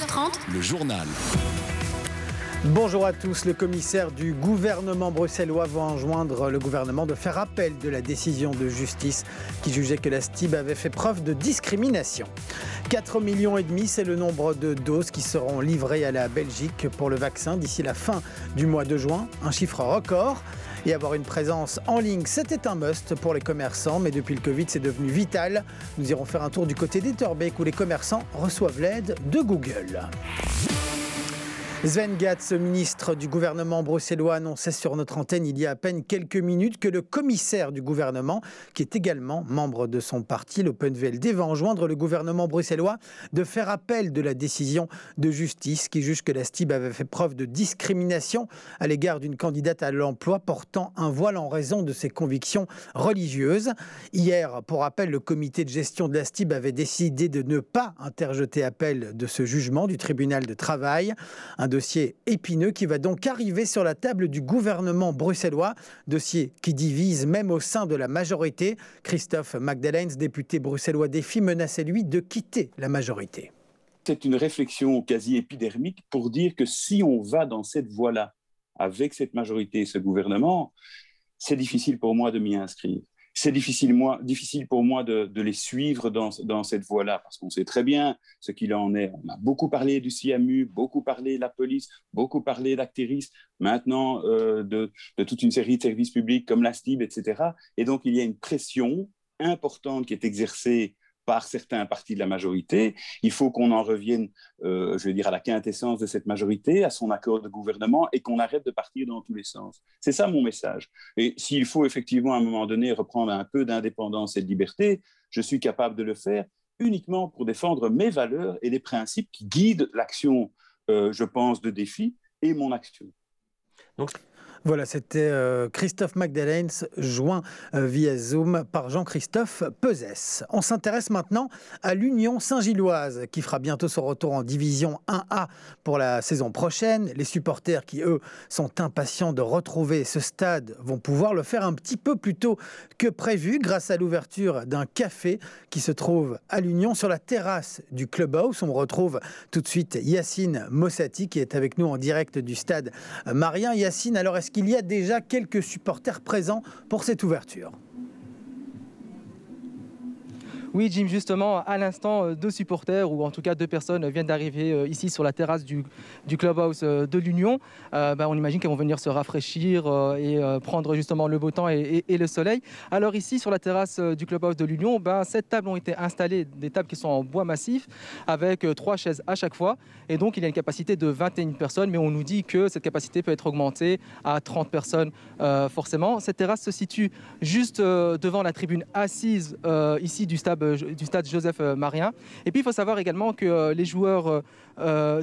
13h30, le journal. Bonjour à tous. Le commissaire du gouvernement bruxellois va enjoindre le gouvernement de faire appel de la décision de justice qui jugeait que la STIB avait fait preuve de discrimination. 4 millions et demi, c'est le nombre de doses qui seront livrées à la Belgique pour le vaccin d'ici la fin du mois de juin, un chiffre record. Et avoir une présence en ligne, c'était un must pour les commerçants, mais depuis le Covid, c'est devenu vital. Nous irons faire un tour du côté d'Etterbeek où les commerçants reçoivent l'aide de Google. Sven Gatz, ministre du gouvernement bruxellois, annonçait sur notre antenne il y a à peine quelques minutes que le commissaire du gouvernement, qui est également membre de son parti, l'Open VLD, va enjoindre le gouvernement bruxellois de faire appel de la décision de justice qui juge que la STIB avait fait preuve de discrimination à l'égard d'une candidate à l'emploi portant un voile en raison de ses convictions religieuses. Hier, pour rappel, le comité de gestion de la STIB avait décidé de ne pas interjeter appel de ce jugement du tribunal de travail. Dossier épineux qui va donc arriver sur la table du gouvernement bruxellois, dossier qui divise même au sein de la majorité. Christophe Magdalens, député bruxellois défi, menaçait lui de quitter la majorité. C'est une réflexion quasi épidermique pour dire que si on va dans cette voie-là, avec cette majorité et ce gouvernement, c'est difficile pour moi de m'y inscrire c'est difficile, difficile, pour moi de, les suivre dans, cette voie-là, parce qu'on sait très bien ce qu'il en est. On a beaucoup parlé du CIAMU, beaucoup parlé de la police, beaucoup parlé d'Acteris, maintenant euh, de, de, toute une série de services publics comme la STIB, etc. Et donc, il y a une pression importante qui est exercée par certains partis de la majorité. Il faut qu'on en revienne, euh, je veux dire, à la quintessence de cette majorité, à son accord de gouvernement, et qu'on arrête de partir dans tous les sens. C'est ça mon message. Et s'il faut effectivement à un moment donné reprendre un peu d'indépendance et de liberté, je suis capable de le faire uniquement pour défendre mes valeurs et les principes qui guident l'action, euh, je pense, de défi et mon action. Voilà, c'était euh, Christophe Magdalens, joint euh, via Zoom par Jean-Christophe Pezès. On s'intéresse maintenant à l'Union Saint-Gilloise, qui fera bientôt son retour en Division 1A pour la saison prochaine. Les supporters qui, eux, sont impatients de retrouver ce stade vont pouvoir le faire un petit peu plus tôt que prévu grâce à l'ouverture d'un café qui se trouve à l'Union sur la terrasse du Clubhouse. On retrouve tout de suite Yacine Mossati qui est avec nous en direct du stade Marien. Yacine, alors est-ce qu'il y a déjà quelques supporters présents pour cette ouverture oui, Jim, justement, à l'instant, euh, deux supporters, ou en tout cas deux personnes, viennent d'arriver euh, ici sur la terrasse du, clubhouse euh, de l'Union. Ben, on imagine qu'elles vont venir se rafraîchir et prendre justement le beau temps et, le soleil. Alors ici, sur la terrasse du clubhouse de l'Union, ben, sept tables ont été installées, des tables qui sont en bois massif, avec trois chaises à chaque fois. Et donc, il y a une capacité de 21 personnes, mais on nous dit que cette capacité peut être augmentée à 30 personnes forcément. Cette terrasse se situe juste devant la tribune assise ici du stade euh, du stade Joseph euh, Marien. Et puis il faut savoir également que euh, les joueurs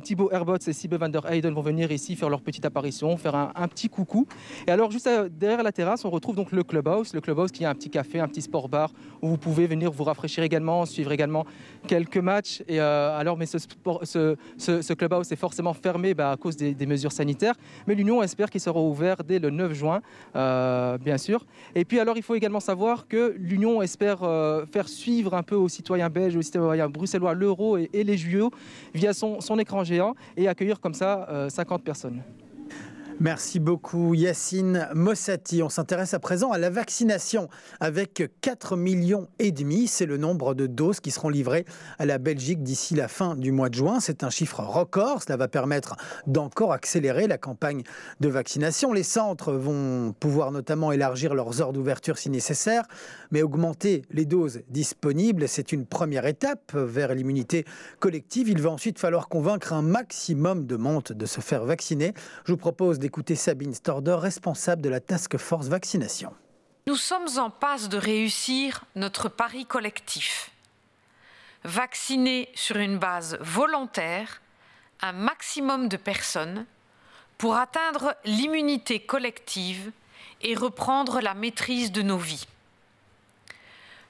Thibaut Herbots et Sibe van der Heyden vont venir ici faire leur petite apparition, faire un, petit coucou. Et alors, juste derrière la terrasse, on retrouve donc le clubhouse. Le clubhouse qui a un petit café, un petit sport bar où vous pouvez venir vous rafraîchir également, suivre également quelques matchs. Et alors, mais ce, ce, clubhouse est forcément fermé bah, à cause des, mesures sanitaires. Mais l'Union espère qu'il sera ouvert dès le 9 juin, bien sûr. Et puis, alors, il faut également savoir que l'Union espère faire suivre un peu aux citoyens belges, aux citoyens bruxellois l'euro et, les JO via son son écran géant et accueillir comme ça 50 euh, personnes. Merci beaucoup Yacine Mossati. On s'intéresse à présent à la vaccination avec 4 millions et demi. C'est le nombre de doses qui seront livrées à la Belgique d'ici la fin du mois de juin. C'est un chiffre record. Cela va permettre d'encore accélérer la campagne de vaccination. Les centres vont pouvoir notamment élargir leurs heures d'ouverture si nécessaire, mais augmenter les doses disponibles, c'est une première étape vers l'immunité collective. Il va ensuite falloir convaincre un maximum de monde de se faire vacciner. Je vous propose d'écouter Sabine Storder, responsable de la Task Force Vaccination. Nous sommes en passe de réussir notre pari collectif. Vacciner sur une base volontaire un maximum de personnes pour atteindre l'immunité collective et reprendre la maîtrise de nos vies.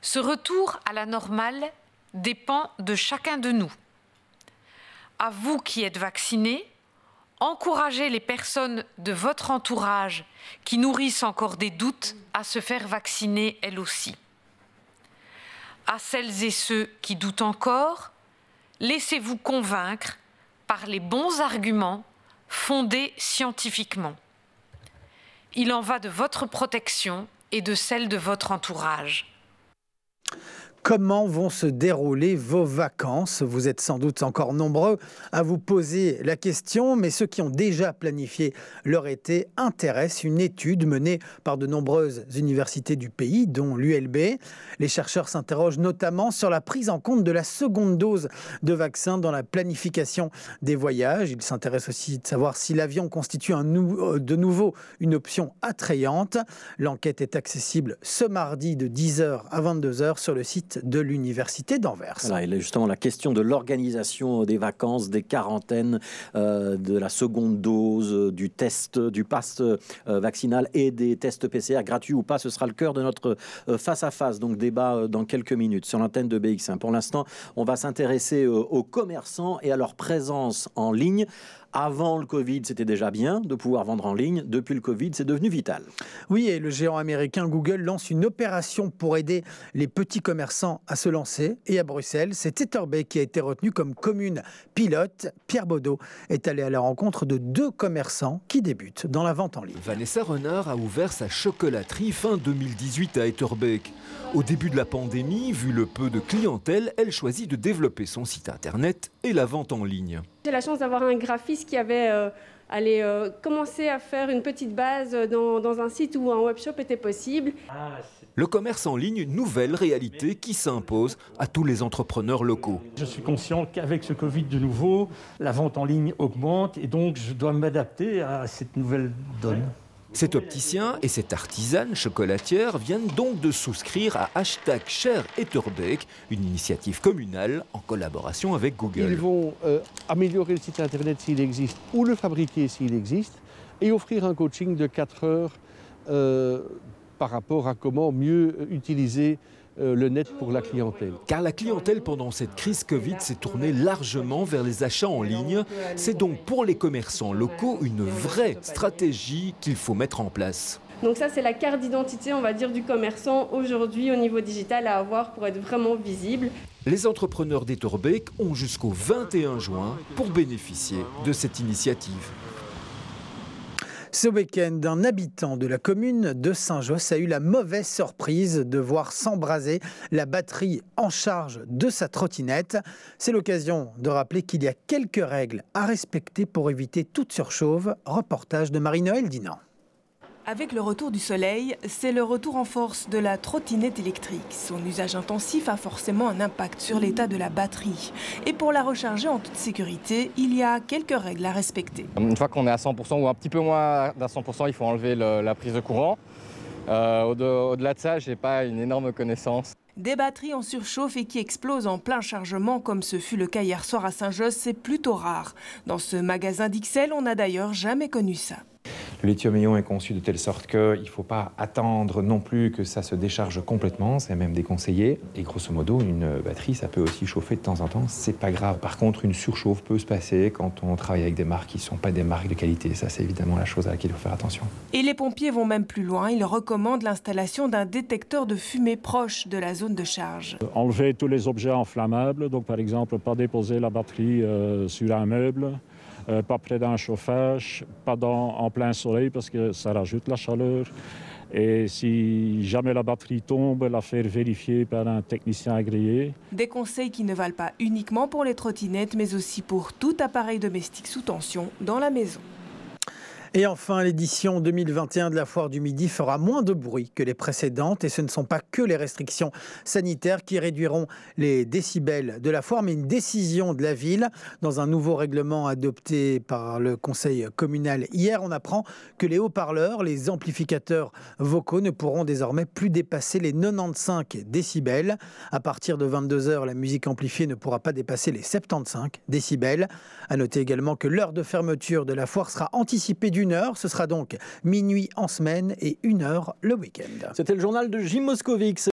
Ce retour à la normale dépend de chacun de nous. À vous qui êtes vaccinés, encouragez les personnes de votre entourage qui nourrissent encore des doutes à se faire vacciner elles aussi. À celles et ceux qui doutent encore, laissez-vous convaincre par les bons arguments fondés scientifiquement. Il en va de votre protection et de celle de votre entourage. Comment vont se dérouler vos vacances? Vous êtes sans doute encore nombreux à vous poser la question, mais ceux qui ont déjà planifié leur été intéressent une étude menée par de nombreuses universités du pays, dont l'ULB. Les chercheurs s'interrogent notamment sur la prise en compte de la seconde dose de vaccin dans la planification des voyages. Ils s'intéressent aussi de savoir si l'avion constitue euh, de nouveau une option attrayante. L'enquête est accessible ce mardi de 10h à 22h sur le site de l'Université d'Anvers. Voilà, et justement, la question de l'organisation des vacances, des quarantaines, euh, de la seconde dose, euh, du test, du pass euh, vaccinal et des tests PCR gratuits ou pas, ce sera le cœur de notre face-à-face, donc débat dans quelques minutes sur l'antenne de BX1. Pour l'instant, on va s'intéresser aux commerçants et à leur présence en ligne avant le Covid, c'était déjà bien de pouvoir vendre en ligne. Depuis le Covid, c'est devenu vital. Oui, et le géant américain Google lance une opération pour aider les petits commerçants à se lancer. Et à Bruxelles, c'est Etterbeek qui a été retenu comme commune pilote. Pierre Baudot est allé à la rencontre de deux commerçants qui débutent dans la vente en ligne. Vanessa Renard a ouvert sa chocolaterie fin 2018 à Etterbeek. Au début de la pandémie, vu le peu de clientèle, elle choisit de développer son site internet et la vente en ligne. J'ai la chance d'avoir un graphiste qui avait euh, allé, euh, commencé à faire une petite base dans, dans, un site où un webshop était possible. Le commerce en ligne, une nouvelle réalité qui s'impose à tous les entrepreneurs locaux. Je suis conscient qu'avec ce Covid de nouveau, la vente en ligne augmente et donc je dois m'adapter à cette nouvelle donne. Cet opticien et cette artisane chocolatière viennent donc de souscrire à hashtag Cher Etterbeek, une initiative communale en collaboration avec Google. Ils vont euh, améliorer le site internet s'il existe ou le fabriquer s'il existe et offrir un coaching de 4 heures euh, par rapport à comment mieux utiliser le net pour la clientèle. Car la clientèle pendant cette crise Covid s'est tournée largement vers les achats en ligne. C'est donc pour les commerçants locaux une vraie stratégie qu'il faut mettre en place. Donc ça, c'est la carte d'identité, on va dire, du commerçant aujourd'hui au niveau digital à avoir pour être vraiment visible. Les entrepreneurs d'Etorbeek ont jusqu'au 21 juin pour bénéficier de cette initiative. Ce week-end, un habitant de la commune de Saint-Josse a eu la mauvaise surprise de voir s'embraser la batterie en charge de sa trottinette. C'est l'occasion de rappeler qu'il y a quelques règles à respecter pour éviter toute surchauffe. Reportage de Marie-Noël Dinan. Avec le retour du soleil, c'est le retour en force de la trottinette électrique. Son usage intensif a forcément un impact sur l'état de la batterie. Et pour la recharger en toute sécurité, il y a quelques règles à respecter. Une fois qu'on est à 100% ou un petit peu moins d'un 100%, il faut enlever la prise de courant. Euh, au-delà de ça, je n'ai pas une énorme connaissance. Des batteries en surchauffe et qui explosent en plein chargement, comme ce fut le cas hier soir à Saint-Josse, c'est plutôt rare. Dans ce magasin d'Ixelles, on n'a d'ailleurs jamais connu ça. Le lithium-ion est conçu de telle sorte qu'il ne faut pas attendre non plus que ça se décharge complètement, c'est même déconseillé. Et grosso modo, une batterie, ça peut aussi chauffer de temps en temps, c'est pas grave. Par contre, une surchauffe peut se passer quand on travaille avec des marques qui ne sont pas des marques de qualité. Ça, c'est évidemment la chose à laquelle il faut faire attention. Et les pompiers vont même plus loin. Ils recommandent l'installation d'un détecteur de fumée proche de la zone de charge. Enlever tous les objets inflammables, donc par exemple, pas déposer la batterie euh, sur un meuble. Euh, pas près d'un chauffage, pas en plein soleil parce que ça rajoute la chaleur. Et si jamais la batterie tombe, la faire vérifier par un technicien agréé. Des conseils qui ne valent pas uniquement pour les trottinettes, mais aussi pour tout appareil domestique sous tension dans la maison. Et enfin, l'édition 2021 de la Foire du Midi fera moins de bruit que les précédentes et ce ne sont pas que les restrictions sanitaires qui réduiront les décibels de la foire, mais une décision de la ville dans un nouveau règlement adopté par le conseil communal hier. On apprend que les haut-parleurs, les amplificateurs vocaux ne pourront désormais plus dépasser les 95 décibels. À partir de 22h, la musique amplifiée ne pourra pas dépasser les 75 décibels. À noter également que l'heure de fermeture de la foire sera anticipée d'une heure. Ce sera donc minuit en semaine et une heure le week-end. C'était le journal de Jim Moscovics.